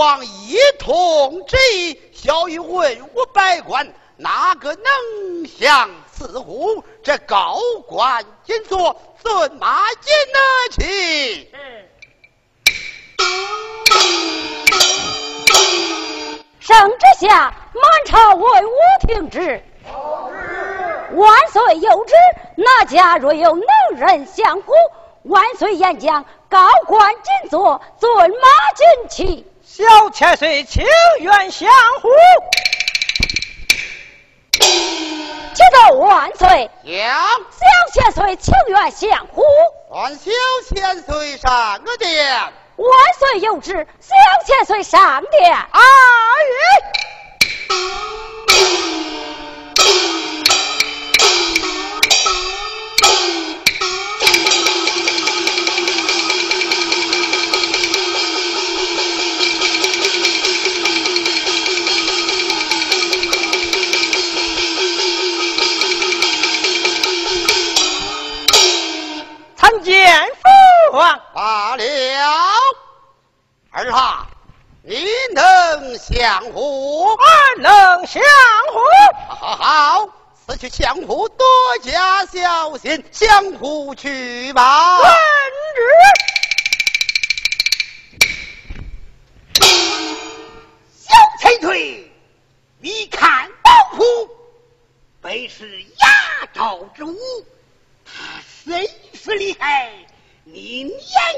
王一通旨意，小玉文武百官，哪个能降此乎？这高官紧坐，驷马紧拿起。圣旨下，满朝文武听旨。万岁有旨，哪家若有能人相护？万岁言讲，高官紧坐，尊马紧骑。小千岁情愿相护，启奏万岁。小千岁情愿相护，万小千岁上个殿。万岁有旨，小千岁上殿。阿儿啊，你能降虎？俺能降虎。好，好，此去降虎多加小心，相互去吧。遵旨。小千岁，你看老夫本是压招之物，他谁是厉害。你年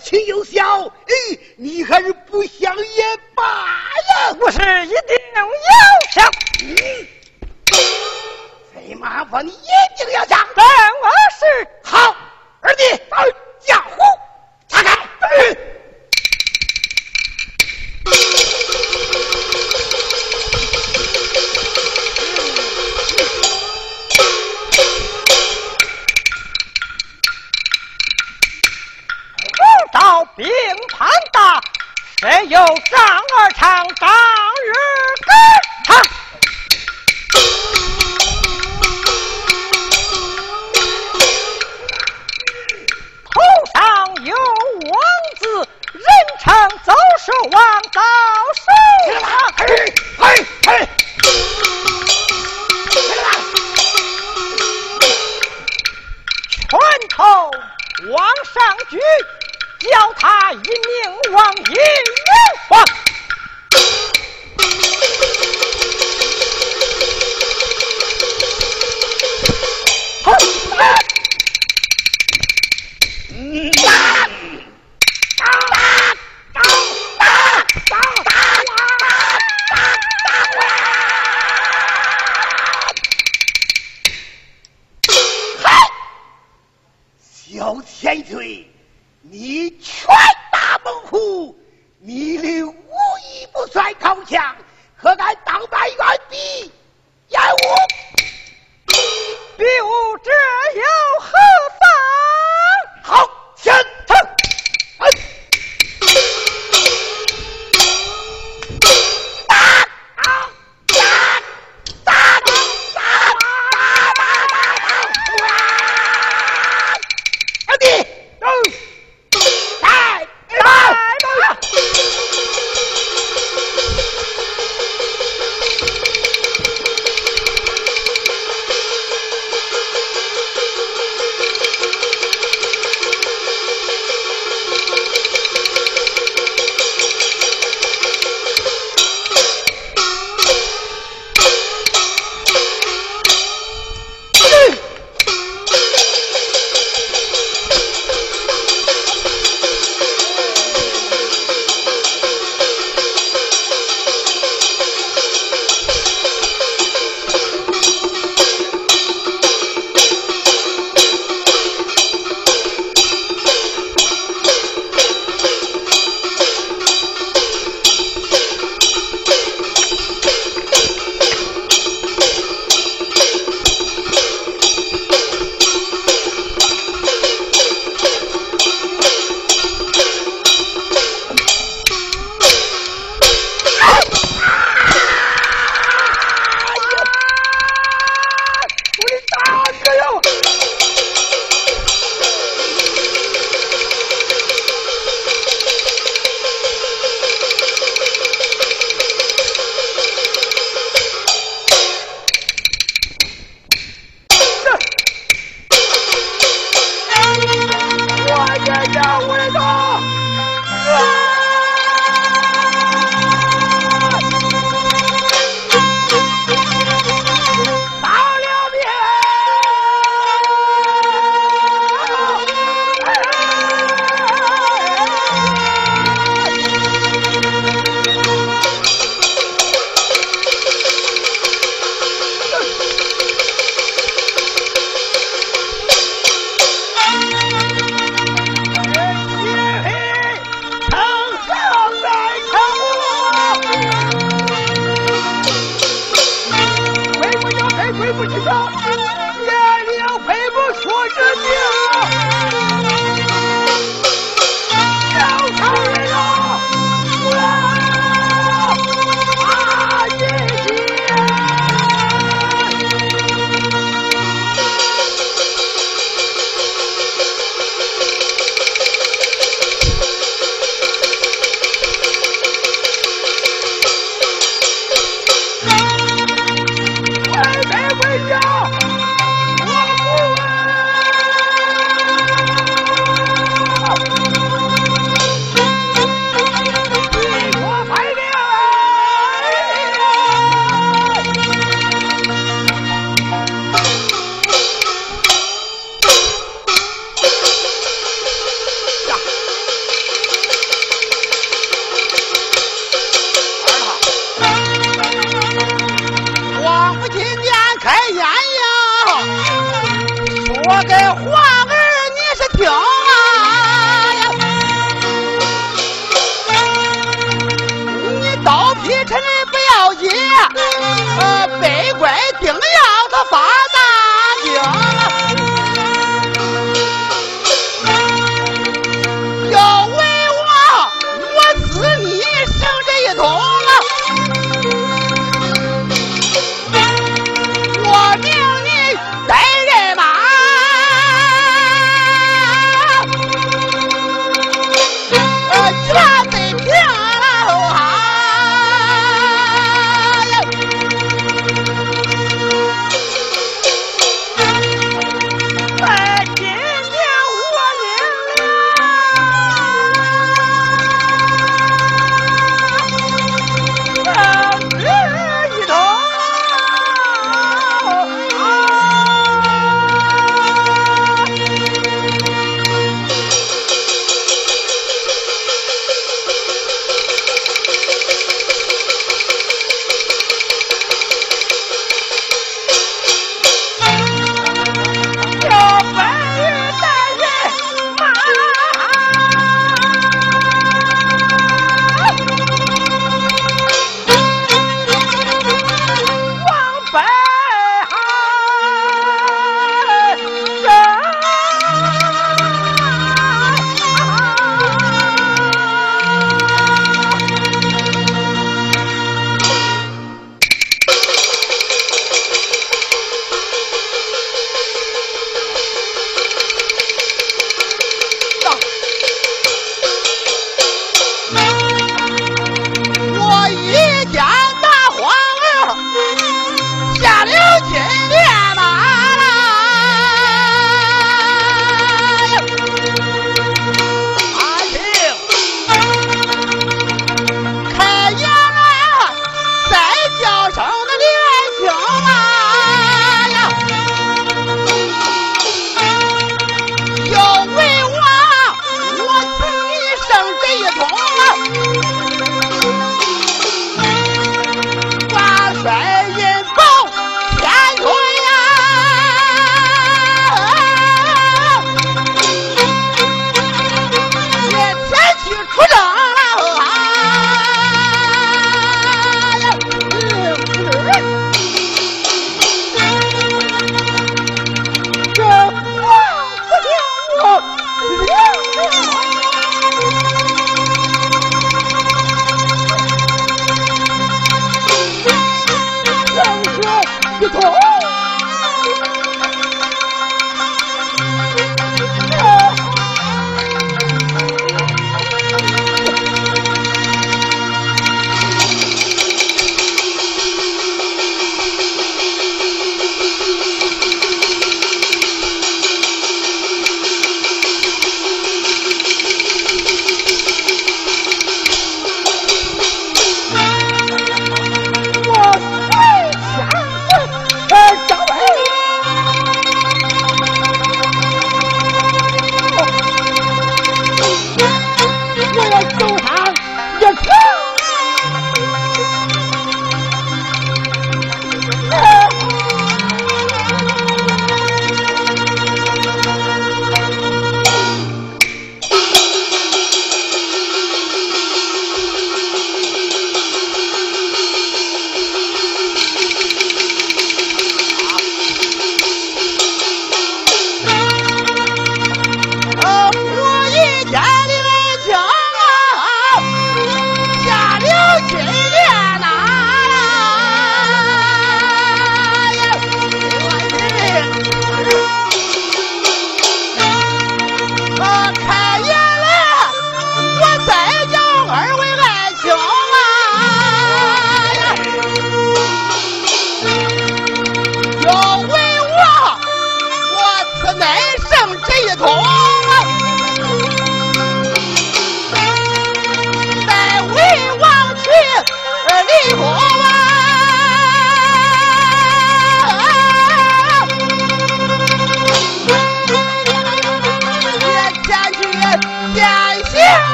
轻又小，哎，你还是不想也罢呀。我是一定要想。贼麻烦你一定要想。但我是好，二弟，家伙，打开。到没有张二长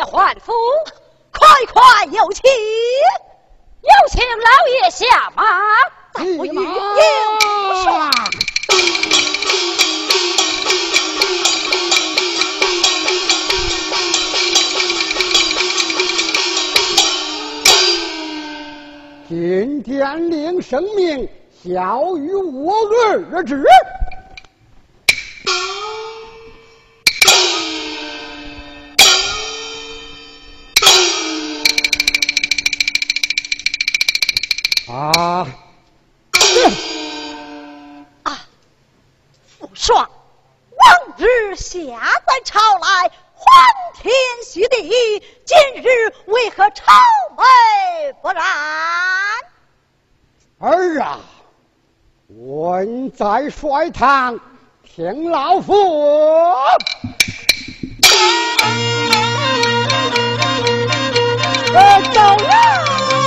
爷换府，快快有请，有请老爷下马。不与有帅。今天令生命，小于我儿之。啊！啊！父帅，往日下在朝来，欢天喜地，今日为何愁眉不展？儿啊，文在帅堂，听老夫。呃，走了。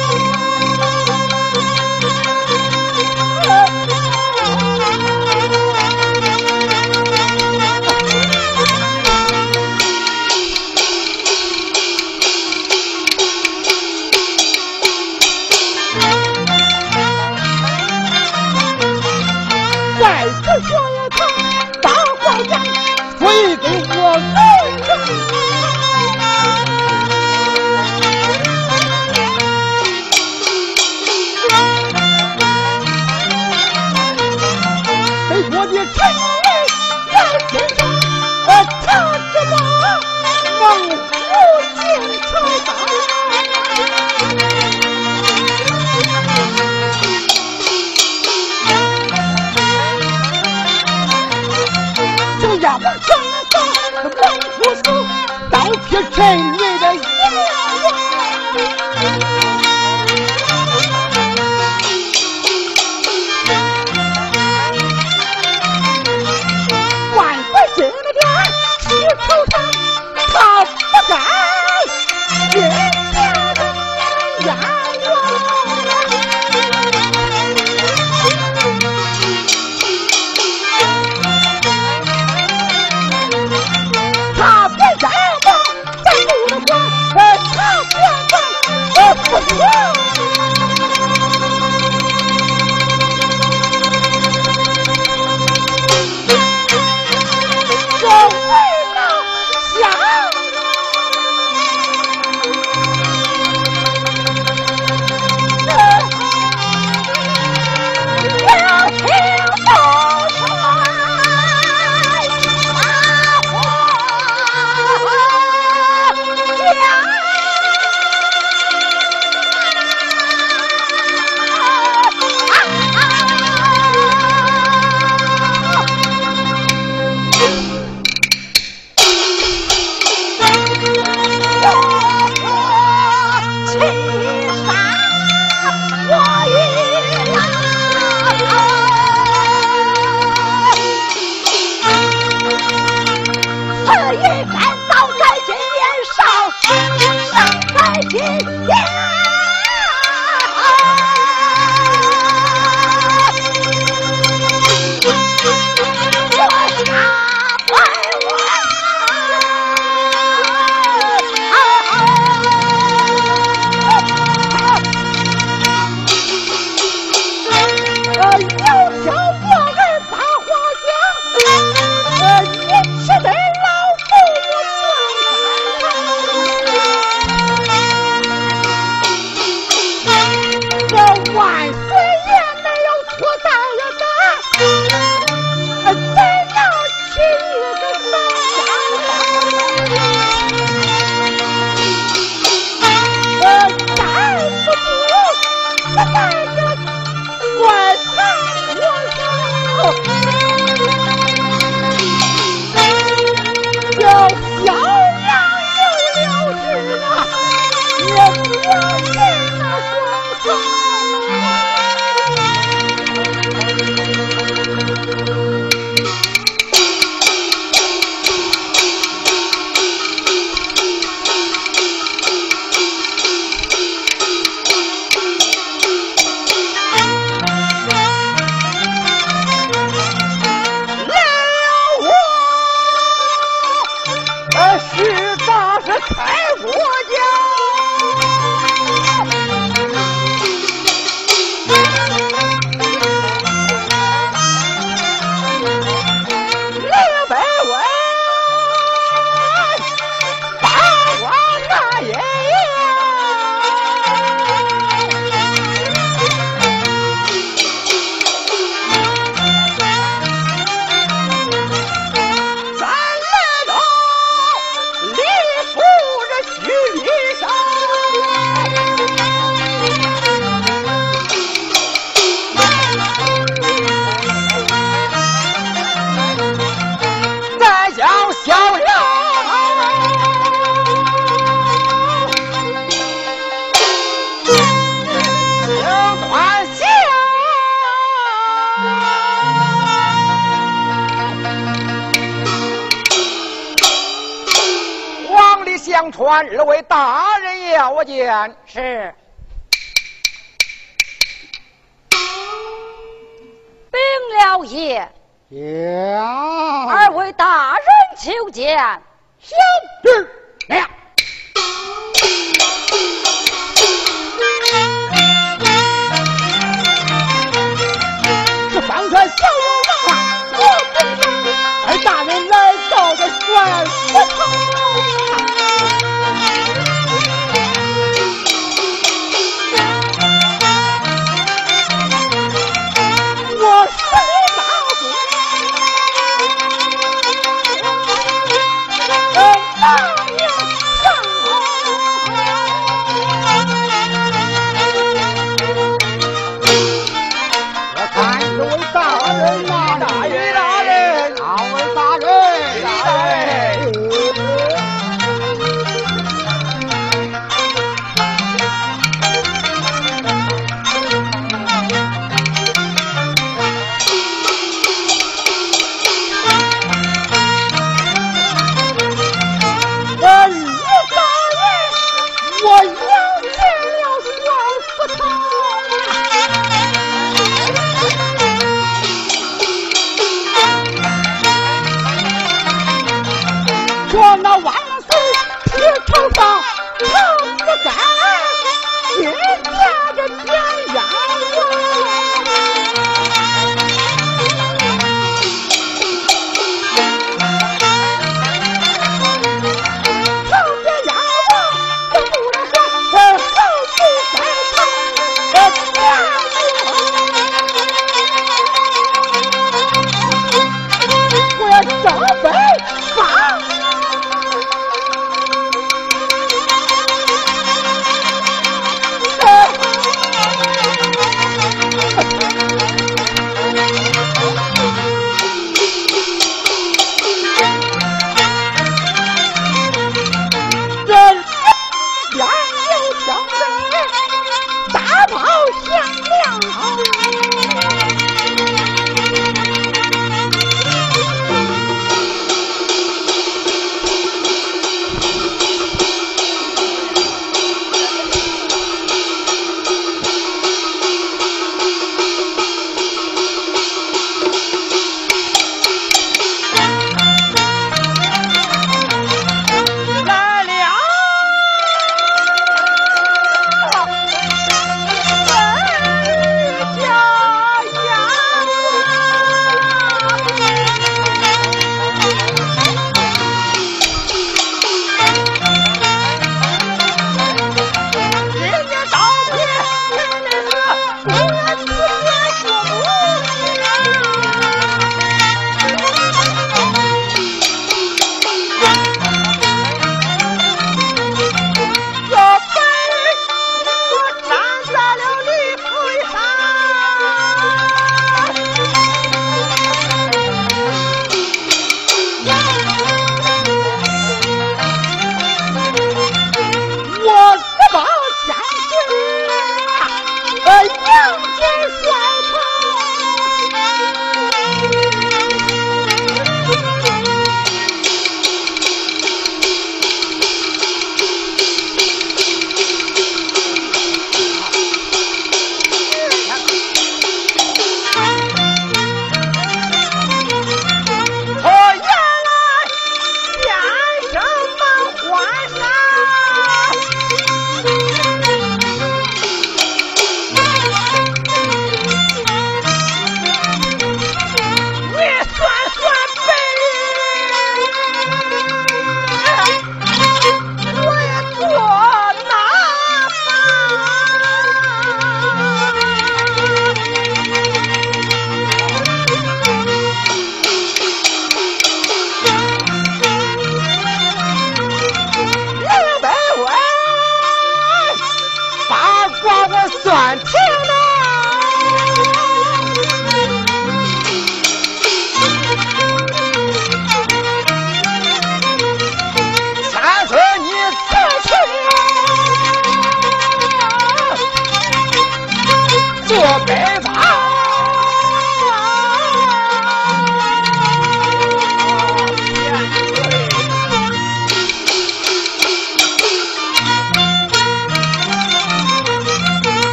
Change.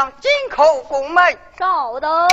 娘进口宫门。稍等，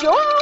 sure.